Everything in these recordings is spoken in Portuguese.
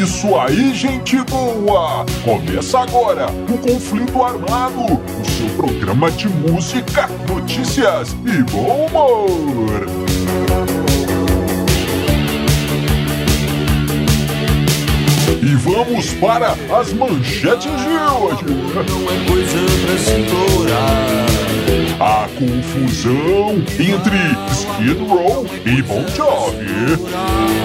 isso aí, gente boa! Começa agora o Conflito Armado, o seu programa de música, notícias e bom humor. E vamos para as manchetes de hoje. Não é coisa pra se. A confusão entre Skid Row e Bon Jovi.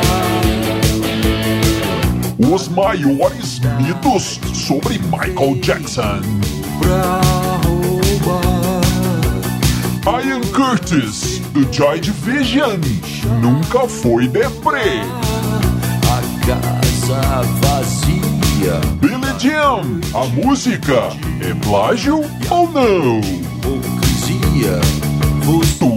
Os maiores mitos sobre Michael Jackson. Ian Curtis, do Joy Division, nunca foi deprê. A casa vazia. Billy Jean, a música é plágio ou não?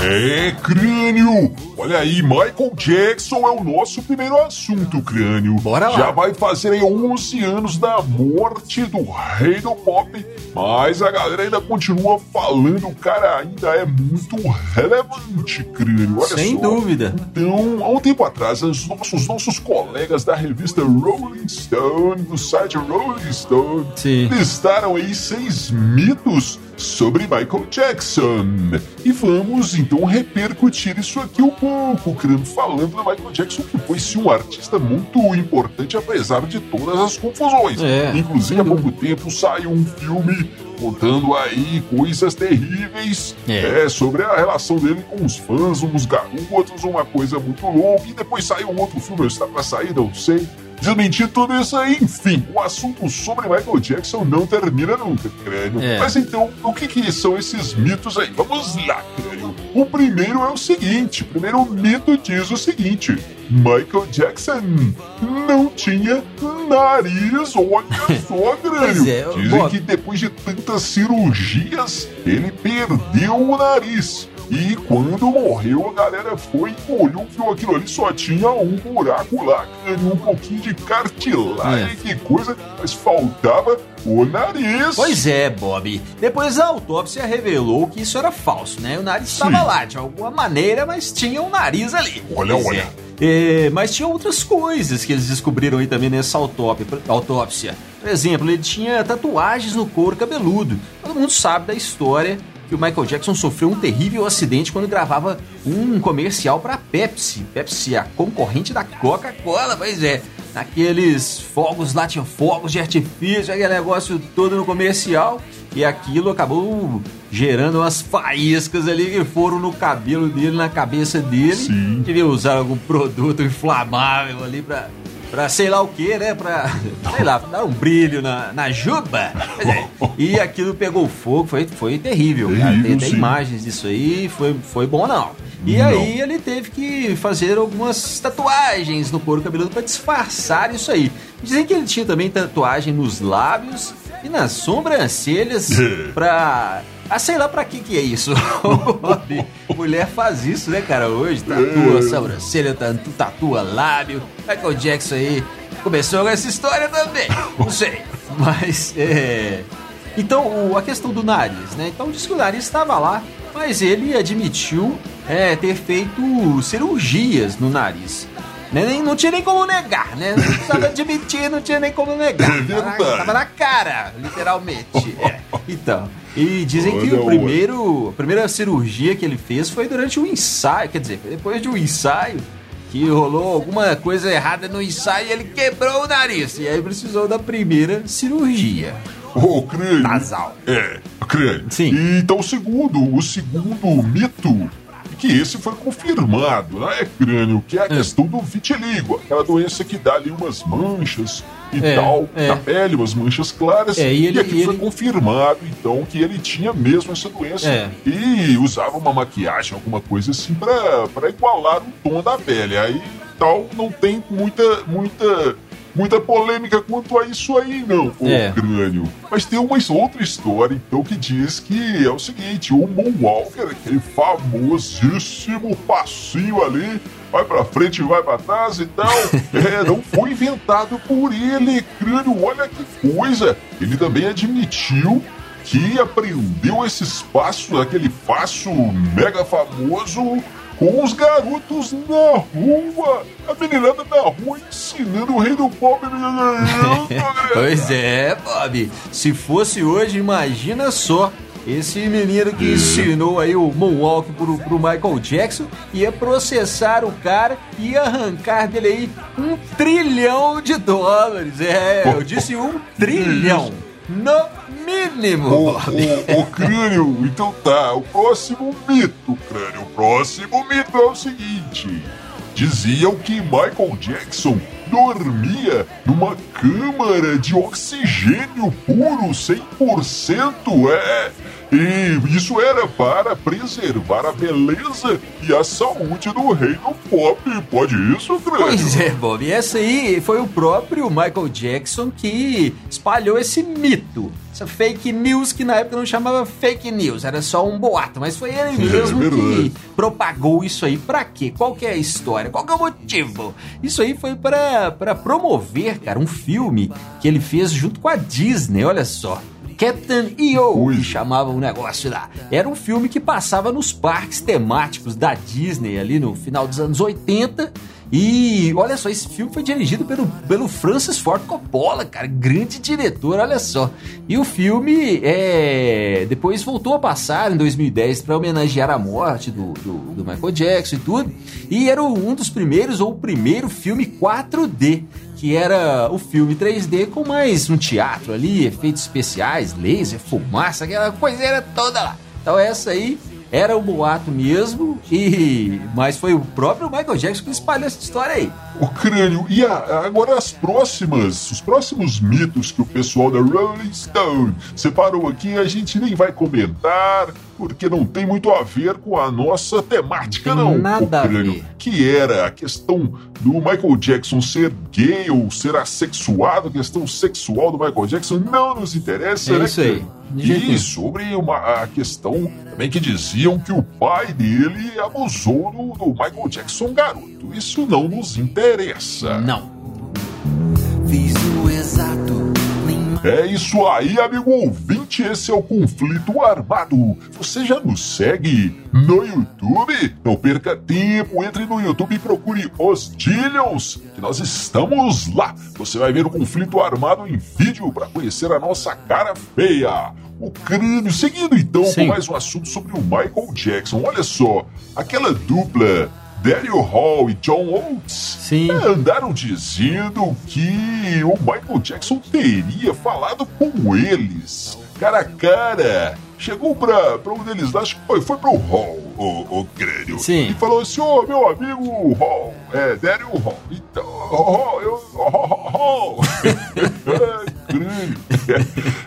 É, Crânio! Olha aí, Michael Jackson é o nosso primeiro assunto, Crânio. Bora lá. Já vai fazer aí 11 anos da morte do rei do pop, mas a galera ainda continua falando, o cara ainda é muito relevante, Crânio. Olha Sem só. dúvida. Então, há um tempo atrás, os nossos, nossos colegas da revista Rolling Stone, do site Rolling Stone, Sim. listaram aí seis mitos sobre Michael Jackson. E vamos então repercutir isso aqui um pouco, falando do Michael Jackson, que foi sim um artista muito importante, apesar de todas as confusões. É, Inclusive, há pouco tempo saiu um filme contando aí coisas terríveis É. é, sobre a relação dele com os fãs, uns garotos, uma coisa muito louca. E depois saiu um outro filme, está pra sair, não sei. Desmentir tudo isso aí, enfim, o assunto sobre Michael Jackson não termina nunca, crânio. É. Mas então, o que, que são esses mitos aí? Vamos lá, crânio. O primeiro é o seguinte: o primeiro mito diz o seguinte: Michael Jackson não tinha nariz, olha só, crânio. É, Dizem que depois de tantas cirurgias, ele perdeu o nariz. E quando morreu, a galera foi, olhou, viu aquilo ali, só tinha um buraco lá, um pouquinho de cartilagem, É. que coisa, mas faltava o nariz. Pois é, Bob. Depois a autópsia revelou que isso era falso, né? O nariz estava lá de alguma maneira, mas tinha um nariz ali. Olha, Pois olha. é. É, mas tinha outras coisas que eles descobriram aí também nessa autópsia. Por exemplo, ele tinha tatuagens no couro cabeludo. Todo mundo sabe da história que o Michael Jackson sofreu um terrível acidente quando gravava um comercial para Pepsi. Pepsi, a concorrente da Coca-Cola, pois é. Naqueles fogos lá, tinha fogos de artifício, aquele negócio todo no comercial. E aquilo acabou gerando umas faíscas ali que foram no cabelo dele, na cabeça dele. Sim. Devia usar algum produto inflamável ali pra, pra sei lá o que, né? Pra, sei lá, dar um brilho na, na juba. É. E aquilo pegou fogo, foi, foi terrível, Tem, tem sim. imagens disso aí, foi, foi bom não. E Não. aí ele teve que fazer algumas tatuagens no couro cabeludo pra disfarçar isso aí. Dizem que ele tinha também tatuagem nos lábios e nas sobrancelhas pra... Ah, sei lá pra que que é isso. Mulher faz isso, né, cara, hoje. Tatua sobrancelha, tatu- tatua lábio. Michael Jackson aí começou com essa história também. Não sei. Mas, é... Então, a questão do nariz, né? Então, diz que o nariz estava lá, mas ele admitiu é, ter feito cirurgias no nariz. Nem- Não tinha nem como negar, né? Não precisava admitir, não tinha nem como negar. É Tava na- verdade. Tava na cara, literalmente. É. Então, e dizem que o primeiro, a primeira cirurgia que ele fez foi durante o ensaio, quer dizer, depois de um ensaio que rolou alguma coisa errada no ensaio e ele quebrou o nariz. E aí precisou da primeira cirurgia. Ô, crânio. Nasal. É, crânio. Sim. E, então, o segundo, o segundo mito, que esse foi confirmado, né, crânio, que é a questão do vitiligo, aquela doença que dá ali umas manchas e É, tal é. na pele, umas manchas claras. É, e ele- aqui e foi ele- confirmado, então, que ele tinha mesmo essa doença É. e usava uma maquiagem, alguma coisa assim, pra, pra igualar o tom da pele. Aí, tal, não tem muita, muita muita polêmica quanto a isso aí, não, o É. crânio. Mas tem uma outra história, então, que diz que é o seguinte: o Moonwalker, aquele famosíssimo passinho ali, vai pra frente, vai pra trás e tal, é, não foi inventado por ele, crânio. Olha que coisa! Ele também admitiu que aprendeu esse espaço, aquele passo mega famoso, os garotos na rua. A meninada na rua ensinando o rei do pop. Pois é, Bob. Se fosse hoje, imagina só. Esse menino que ensinou aí o Moonwalk pro, pro Michael Jackson ia processar o cara e arrancar dele aí um trilhão de dólares. É, eu disse um trilhão. No mínimo, O, o, o crânio, então tá, o próximo mito, crânio, o próximo mito é o seguinte: diziam que Michael Jackson dormia numa câmara de oxigênio puro, 100%, é. E isso era para preservar a beleza e a saúde do rei do pop. Pode isso, crânio? Pois é, Bob. E essa aí foi o próprio Michael Jackson que espalhou esse mito. Essa fake news que na época não chamava fake news, era só um boato. Mas foi ele mesmo que verdade. propagou isso aí. Pra quê? Qual que é a história? Qual que é o motivo? Isso aí foi pra promover, cara, um filme que ele fez junto com a Disney, olha só. Captain EO, que chamava o negócio lá. Era um filme que passava nos parques temáticos da Disney ali no final dos anos 80. E olha só, esse filme foi dirigido pelo, pelo Francis Ford Coppola, cara, grande diretor, olha só. E o filme é, depois voltou a passar em 2010 para homenagear a morte do, do, do Michael Jackson e tudo. E era um dos primeiros, ou o primeiro filme 4D, que era o filme 3D com mais um teatro ali, efeitos especiais, laser, fumaça, aquela coiseira toda lá. Então essa aí era o boato mesmo, e mas foi o próprio Michael Jackson que espalhou essa história aí. O crânio. E a- agora as próximas, os próximos mitos que o pessoal da Rolling Stone separou aqui, a gente nem vai comentar, porque não tem muito a ver com a nossa temática, Tem não. nada o crânio. Que era a questão do Michael Jackson ser gay ou ser assexuado, a questão sexual do Michael Jackson não nos interessa, É né? isso aí, E sobre uma, a questão também que diziam que o pai dele abusou do, do Michael Jackson garoto. Isso não nos interessa. Não. Fiz o exato. É isso aí, amigo ouvinte. Esse é o Conflito Armado. Você já nos segue no YouTube? Não perca tempo, entre no YouTube e procure os Dillions, que nós estamos lá. Você vai ver o Conflito Armado em vídeo para conhecer a nossa cara feia. O crânio. Seguindo então Sim. com mais um assunto sobre o Michael Jackson. Olha só, aquela dupla. Daryl Hall e John Oates Sim. andaram dizendo que o Michael Jackson teria falado com eles, cara a cara. Chegou pra, pra um deles lá, acho que foi, foi pro Hall, o, o crânio. Sim. E falou assim: Ô meu amigo Hall, é, Daryl Hall. Então, Hall, eu. Hall, Hall. É, crânio.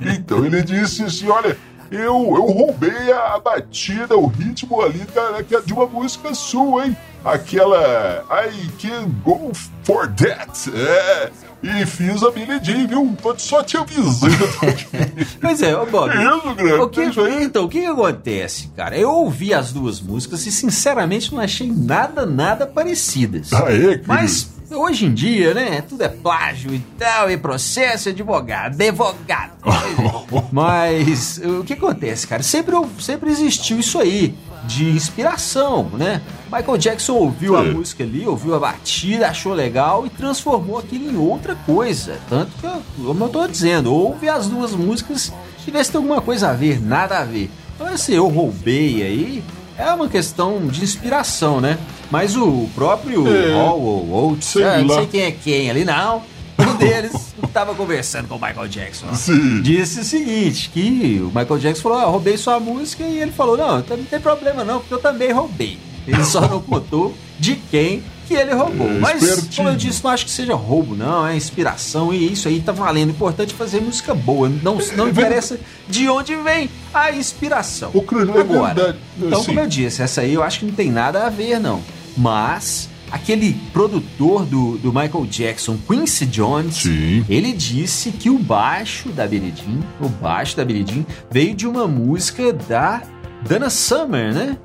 Então ele disse assim: olha. Eu, eu roubei a batida, o ritmo ali da, da- de uma música sua, hein? Aquela I Can Go For That. É, e fiz a Billie Jean, viu? Tô só te avisando. Pois é, ô Bob. Isso, grande. O que, então, o que, que acontece, cara? Eu ouvi as duas músicas e sinceramente não achei nada, nada parecidas. É, querido? Mas hoje em dia, né? Tudo é plágio e tal, e processo, advogado, advogado. Mas o que acontece, cara? Sempre, sempre existiu isso aí, de inspiração, né? Michael Jackson ouviu a Sim. música ali, ouviu a batida, achou legal e transformou aquilo em outra coisa. Tanto que, eu- como eu tô dizendo, ouve as duas músicas e vê se tem alguma coisa a ver, nada a ver. Então, assim, eu roubei aí, é uma questão de inspiração, né? Mas o próprio É. Hall ou Oates, Sei ah, não sei quem é quem ali, não. Um deles estava conversando com o Michael Jackson. Sim. Disse o seguinte, que o Michael Jackson falou, ah, roubei sua música, e ele falou, não, então não tem problema não, porque eu também roubei. Ele só não contou de quem que ele roubou. É, Mas, espertinho. como eu disse, não acho que seja roubo, não, é inspiração, e isso aí tá valendo. O importante é fazer música boa, não, não interessa de onde vem a inspiração. O crânio é Agora, verdade. então, Assim, como eu disse, essa aí eu acho que não tem nada a ver, não. Mas aquele produtor do, do Michael Jackson, Quincy Jones, Sim. ele disse que o baixo da Billie Jean, o baixo da Billie Jean veio de uma música da Dana Summer, né?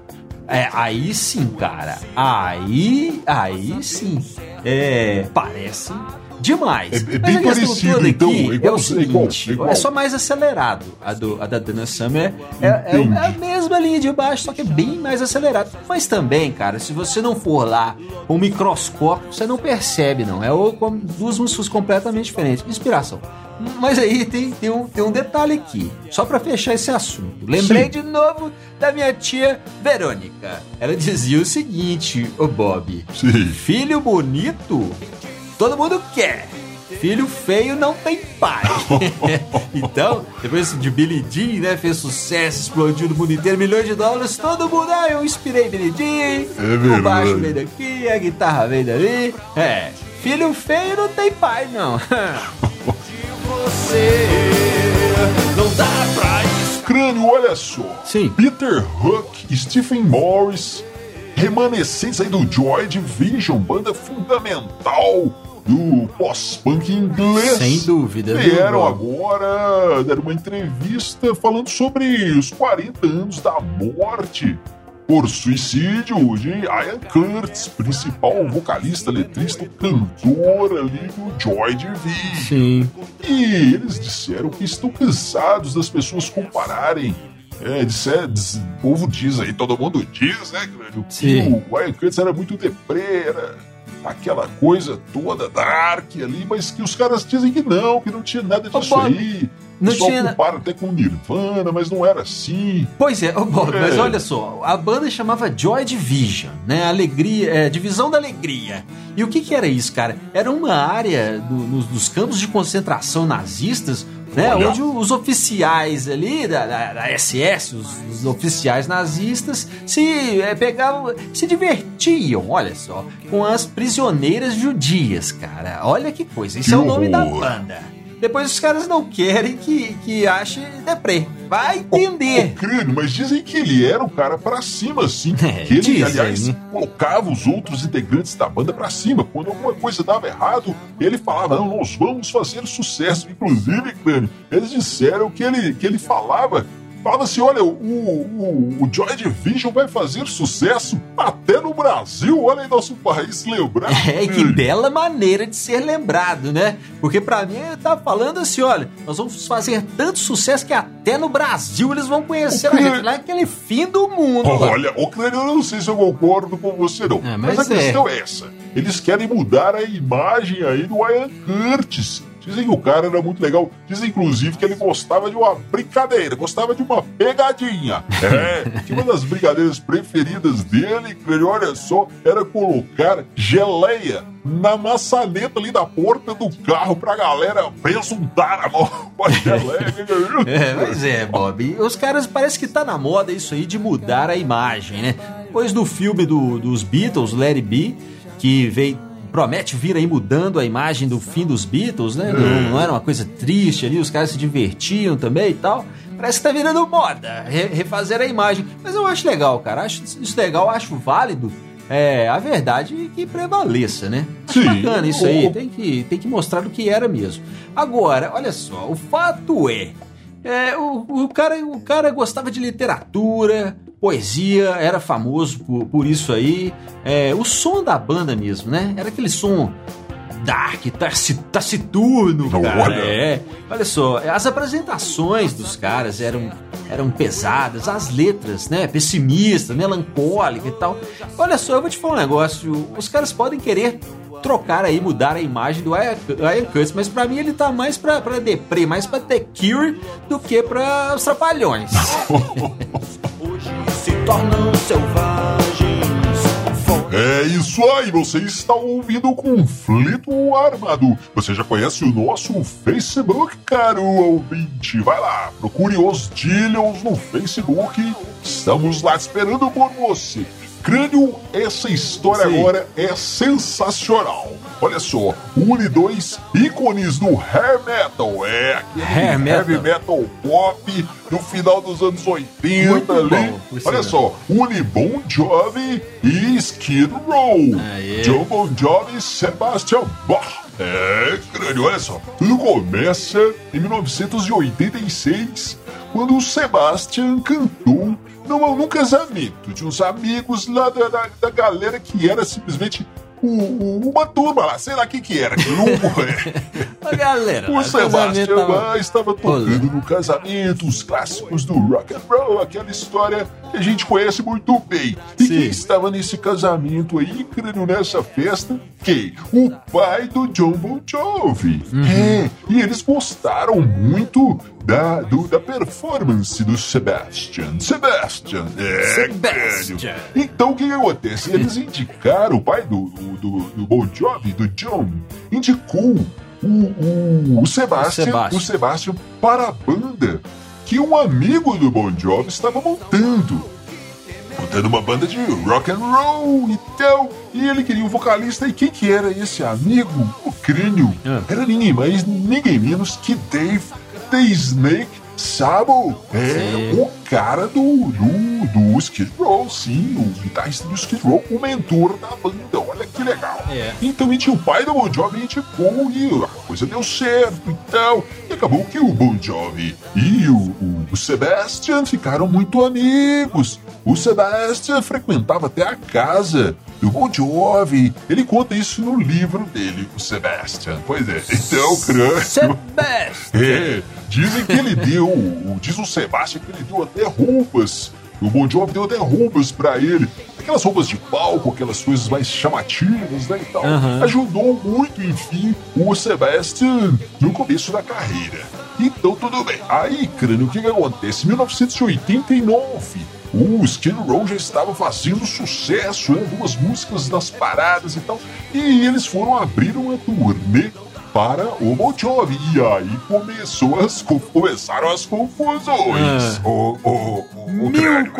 É, aí sim, cara. Aí, aí sim. É, parece demais. É- é bem Mas a questão parecido, toda então, aqui é é igual- o é seguinte, igual, é igual. é só mais acelerado. A, do, a da Dana Summer é, é, é a mesma linha de baixo, só que é bem mais acelerado. Mas também, cara, se você não for lá um microscópio, você não percebe, não. É o- duas músicas completamente diferentes. Inspiração. Mas aí tem, tem, um, tem um detalhe aqui, só pra fechar esse assunto. Lembrei Sim. de novo da minha tia Verônica. Ela dizia o seguinte, ô Bob. Sim. Filho bonito, todo mundo quer. Filho feio não tem pai. então, depois de Billie Jean, né, fez sucesso, explodiu no mundo inteiro, milhões de dólares, todo mundo, ah, eu inspirei Billie Jean, verdade. o baixo veio daqui, a guitarra veio dali. É, filho feio não tem pai, não. Você não dá pra. Crânio, olha só. Sim. Peter Hook, Stephen Morris, remanescentes aí do Joy Division, banda fundamental do pós-punk inglês. Sem dúvida, viu, Vieram Bob? agora, deram uma entrevista falando sobre os 40 anos da morte por suicídio de Ian Curtis, principal vocalista, letrista, cantor ali do Joy Division. Sim. E eles disseram que estão cansados das pessoas compararem. É, disser, diz- o povo diz aí, todo mundo diz, né? Que Sim. o Ian Curtis era muito deprê, era aquela coisa toda dark ali, mas que os caras dizem que não, que não tinha nada disso Bob, aí. não Só tinha- compara até com Nirvana, mas não era assim. Pois é, Bob, É. mas olha só, a banda chamava Joy Division, né? Alegria, é, divisão da alegria. E o que que era isso, cara? Era uma área do- nos- dos campos de concentração nazistas, né? Olha. Onde os oficiais ali da, da- da SS, os, os oficiais nazistas, se é, pegavam, se divertiam, olha só, com as prisioneiras judias, cara. Olha que coisa, isso é o nome da banda. Depois os caras não querem que, que ache deprê. Vai entender. crânio, mas dizem que ele era um cara pra cima, assim. É, que ele, dizem, aliás, né? colocava os outros integrantes da banda pra cima. Quando alguma coisa dava errado, ele falava: Não, nós vamos fazer sucesso. Inclusive, crânio, eles disseram que ele, que ele falava. Falava assim: olha, o, o, o Joy Division vai fazer sucesso até no Brasil. Olha aí nosso país lembrar. É, e que bela maneira de ser lembrado, né? Porque pra mim ele tá falando assim, olha, nós vamos fazer tanto sucesso que até no Brasil eles vão conhecer a O gente. Lá é aquele fim do mundo. Olha, o Crânio, eu não sei se eu concordo com você, não. Ah, mas, mas a é. questão é essa. Eles querem mudar a imagem aí do Ian Curtis. Dizem que o cara era muito legal. Dizem, inclusive, que ele gostava de uma brincadeira, gostava de uma pegadinha. É, que uma das brincadeiras preferidas dele, olha só, era colocar geleia na maçaneta ali da porta do carro pra galera besuntar a mão com a geleia. É, pois é, Bob. Os caras parece que tá na moda isso aí de mudar a imagem, né? Depois do filme do- dos Beatles, It Be, que veio promete vir aí mudando a imagem do fim dos Beatles, né? Não, não era uma coisa triste ali, os caras se divertiam também e tal. Parece que tá virando moda, re- refazer a imagem. Mas eu acho legal, cara. Acho isso legal, acho válido. É, a verdade que prevaleça, né? Acho Sim. bacana isso aí. Tem que, tem que mostrar o que era mesmo. Agora, olha só, o fato é. é, o, o, cara, o cara gostava de literatura, poesia, era famoso por, por isso aí. É, o som da banda mesmo, né? Era aquele som dark, taci- taciturno, cara. Olha. É. Olha só, as apresentações dos caras eram, eram pesadas, as letras, né? Pessimistas, melancólicas e tal. Olha só, eu vou te falar um negócio. Os caras podem querer trocar aí, mudar a imagem do Ian Curtis, mas pra mim ele tá mais pra, pra deprê, mais pra The Cure do que pra os trapalhões. Tornam selvagens. É isso aí, você está ouvindo o Conflito Armado. Você já conhece o nosso Facebook, caro ouvinte? Vai lá, procure os Dillions no Facebook. Estamos lá esperando por você. Crânio, essa história Sim. agora é sensacional. Olha só, une dois ícones do hair metal. É, Hair metal. heavy metal pop do final dos anos 80 Muito ali. bom, Olha só, une Bon Jovi e Skid Row. Aê. John Bon Jovi e Sebastian Bach. É, crânio, olha só. Tudo começa em 1986, quando o Sebastian cantou num, num casamento de uns amigos lá da, da, da galera que era simplesmente uma turma lá, sei lá o que que era, grupo, é. Galera, O casamento tava- estava tocando no casamento os clássicos do rock and roll, aquela história que a gente conhece muito bem. E Sim. quem estava nesse casamento aí, crânio nessa festa? Quem? O pai do John Bon Jovi. Uhum. É, e eles gostaram muito da, do- da performance do Sebastian. Sebastian, é, Sebastian. Então o que, que acontece? Eles indicaram, o pai do, do, do Bon Jovi, do John, indicou o, o, o Sebastian, Sebastian. o Sebastian para a banda que um amigo do Bon Jovi estava montando. Montando uma banda de rock and roll e tal. E ele queria um vocalista. E quem que era esse amigo? O crânio. Ah. Era ninguém mais, ninguém menos que Dave The Snake Sabo. É Sim. o cara do, do, do Skid Row, sim. O guitarrista do Skid Row, o mentor da banda. Olha que legal. É. Então, e tinha o pai do Bon Jovi indicou e a coisa deu certo e tal. E acabou que o Bon Jovi e o, o, o Sebastian ficaram muito amigos. O Sebastian frequentava até a casa do Bon Jovi. Ele conta isso no livro dele, o Sebastian. Pois é. Então, crânio. Sebastian. É, dizem que ele deu, diz o Sebastião que ele deu até roupas. O Bon Jovi deu até roupas pra ele. Aquelas roupas de palco, aquelas coisas mais chamativas, né, e tal. Aham. Ajudou muito, enfim, o Sebastian no começo da carreira. Então, tudo bem. Aí, crânio, o que que acontece? Em 1989, o Skid Row já estava fazendo sucesso, né? Duas músicas nas paradas e tal. E eles foram abrir uma turnê para o Jovi. E aí começou as, co- começaram as confusões. Ah. O, o,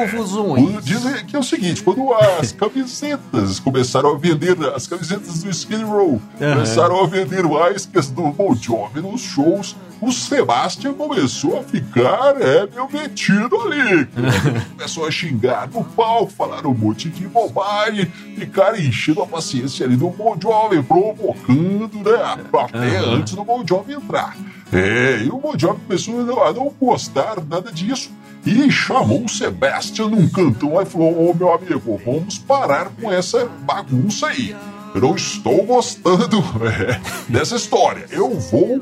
o, o Mil crânio, confusões. o- Dizem que é o seguinte, quando as camisetas começaram a vender, as camisetas do Skid Row Aham. começaram a vender mais que as do Bon Jovi nos shows, o Sebastian começou a ficar, é, meio metido ali. começou a xingar no palco, falar um monte de bobagem, ficar enchendo a paciência ali do Bon Jovi, provocando, né, a plateia Aham. antes do Bon Jovi entrar. É, e o Bon Jovi começou a não gostar nada disso e chamou o Sebastian num cantão lá e falou: Ô meu amigo, vamos parar com essa bagunça aí. Eu não estou gostando é, dessa história. Eu vou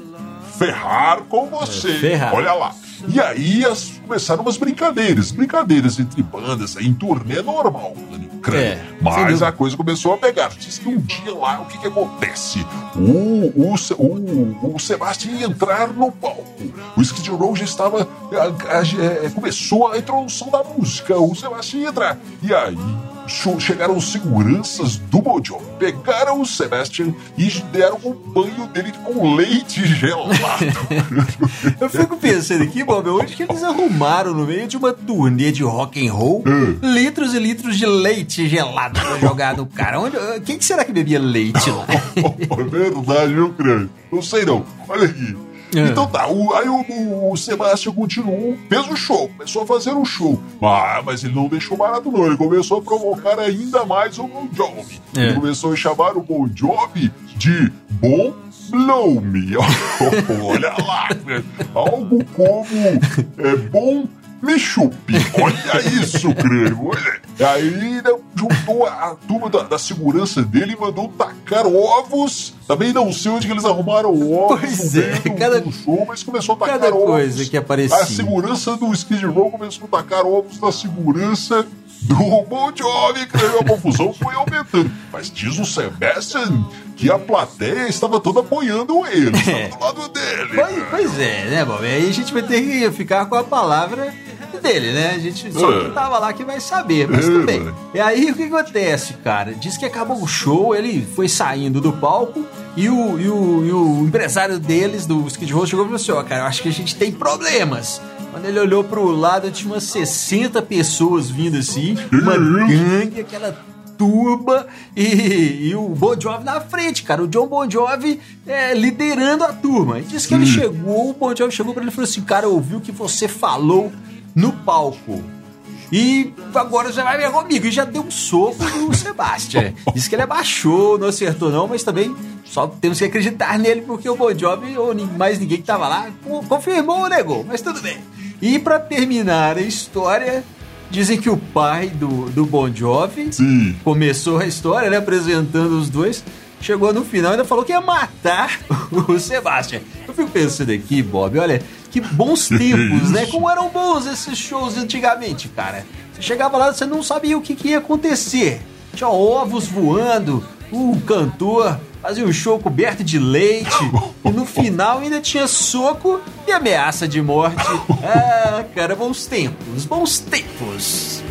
ferrar com você. É, ferrar. Olha lá. E aí as- começaram umas brincadeiras, brincadeiras entre bandas aí, em turnê normal, né. É, Mas a coisa começou a pegar. Diz que um dia lá, o que que acontece? O, o, o, o Sebastian ia entrar no palco. O Skid Row já estava... a- a- é, começou a introdução da música. O Sebastian ia entrar. E aí... Chegaram os seguranças do Jovi, pegaram o Sebastian e deram um banho dele com leite gelado. Eu fico pensando aqui, Bob, onde que eles arrumaram no meio de uma turnê de rock and roll litros e litros de leite gelado pra jogar no cara? Onde, quem que será que bebia leite lá? É verdade, viu, crânio? Não sei não. Olha aqui. É. Então tá, o- aí o, o Sebastião continuou, fez o show, começou a fazer o show. Ah, mas ele não deixou barato não, ele começou a provocar ainda mais o Bon Jovi. É. Ele começou a chamar o Bon Jovi de Bom Blow Me. Olha lá, né? algo como é, Bom me chupe. Olha isso, crânio. Olha. Aí né, juntou a, turma da, da segurança dele e mandou tacar ovos. Também não sei onde que eles arrumaram ovos Pois é, do, cada- do show, mas começou a tacar cada ovos. coisa que aparecia. A segurança do Skid Row começou a tacar ovos na segurança do Bon Jovi, crânio. A confusão foi aumentando. Mas diz o Sebastian que a plateia estava toda apoiando ele, estava do lado dele. Pois, pois é, né, Bob? Aí a gente vai ter que ficar com a palavra dele, né? A gente só É. quem tava lá que vai saber, mas É, tudo bem. mano. E aí o que acontece, cara? Diz que acabou o show, ele foi saindo do palco e o, e o, e o empresário deles, do Skid Row, chegou e falou assim: ó, cara, eu acho que a gente tem problemas. Quando ele olhou pro lado, tinha umas 60 pessoas vindo assim, uma gangue, aquela turba e, e o Bon Jovi na frente, cara. O John Bon Jovi é, liderando a turma. E disse que ele chegou, o Bon Jovi chegou pra ele e falou assim: Cara, ouviu o que você falou no palco. E agora você vai ver comigo. E já deu um soco no Sebastian. Disse que ele abaixou, não acertou não, mas também só temos que acreditar nele porque o Bon Jovi ou mais ninguém que tava lá co- confirmou ou negou, mas tudo bem. E pra terminar a história, dizem que o pai do, do Bon Jovi Sim. começou a história, né, apresentando os dois. Chegou no final e ainda falou que ia matar o Sebastian. Eu fico pensando aqui, Bob, olha, que bons tempos, né? Como eram bons esses shows antigamente, cara. Você chegava lá, você não sabia o que, que ia acontecer. Tinha ovos voando, o cantor fazia um show coberto de leite, e no final ainda tinha soco e ameaça de morte. Ah, cara, bons tempos, bons tempos.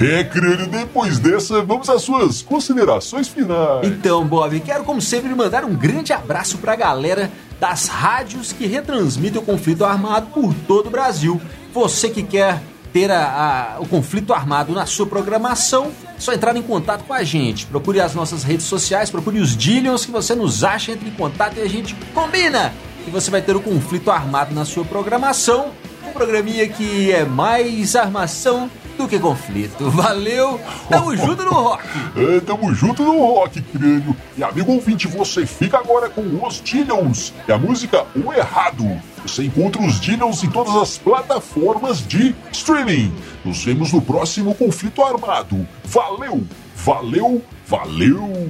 É crânio, depois dessa, vamos às suas considerações finais. Então, Bob, quero como sempre mandar um grande abraço pra galera das rádios que retransmitem o conflito armado por todo o Brasil. Você que quer ter a- a- o conflito armado na sua programação, é só entrar em contato com a gente. Procure as nossas redes sociais, procure os Dillions que você nos acha, entre em contato e a gente combina. E você vai ter o conflito armado na sua programação. Um programinha que é mais armação do que conflito. Valeu, tamo junto no rock. É, tamo junto no rock, crânio. E amigo ouvinte, você fica agora com os Dillions e a música O Errado. Você encontra os Dillions em todas as plataformas de streaming. Nos vemos no próximo conflito armado. Valeu, valeu, valeu.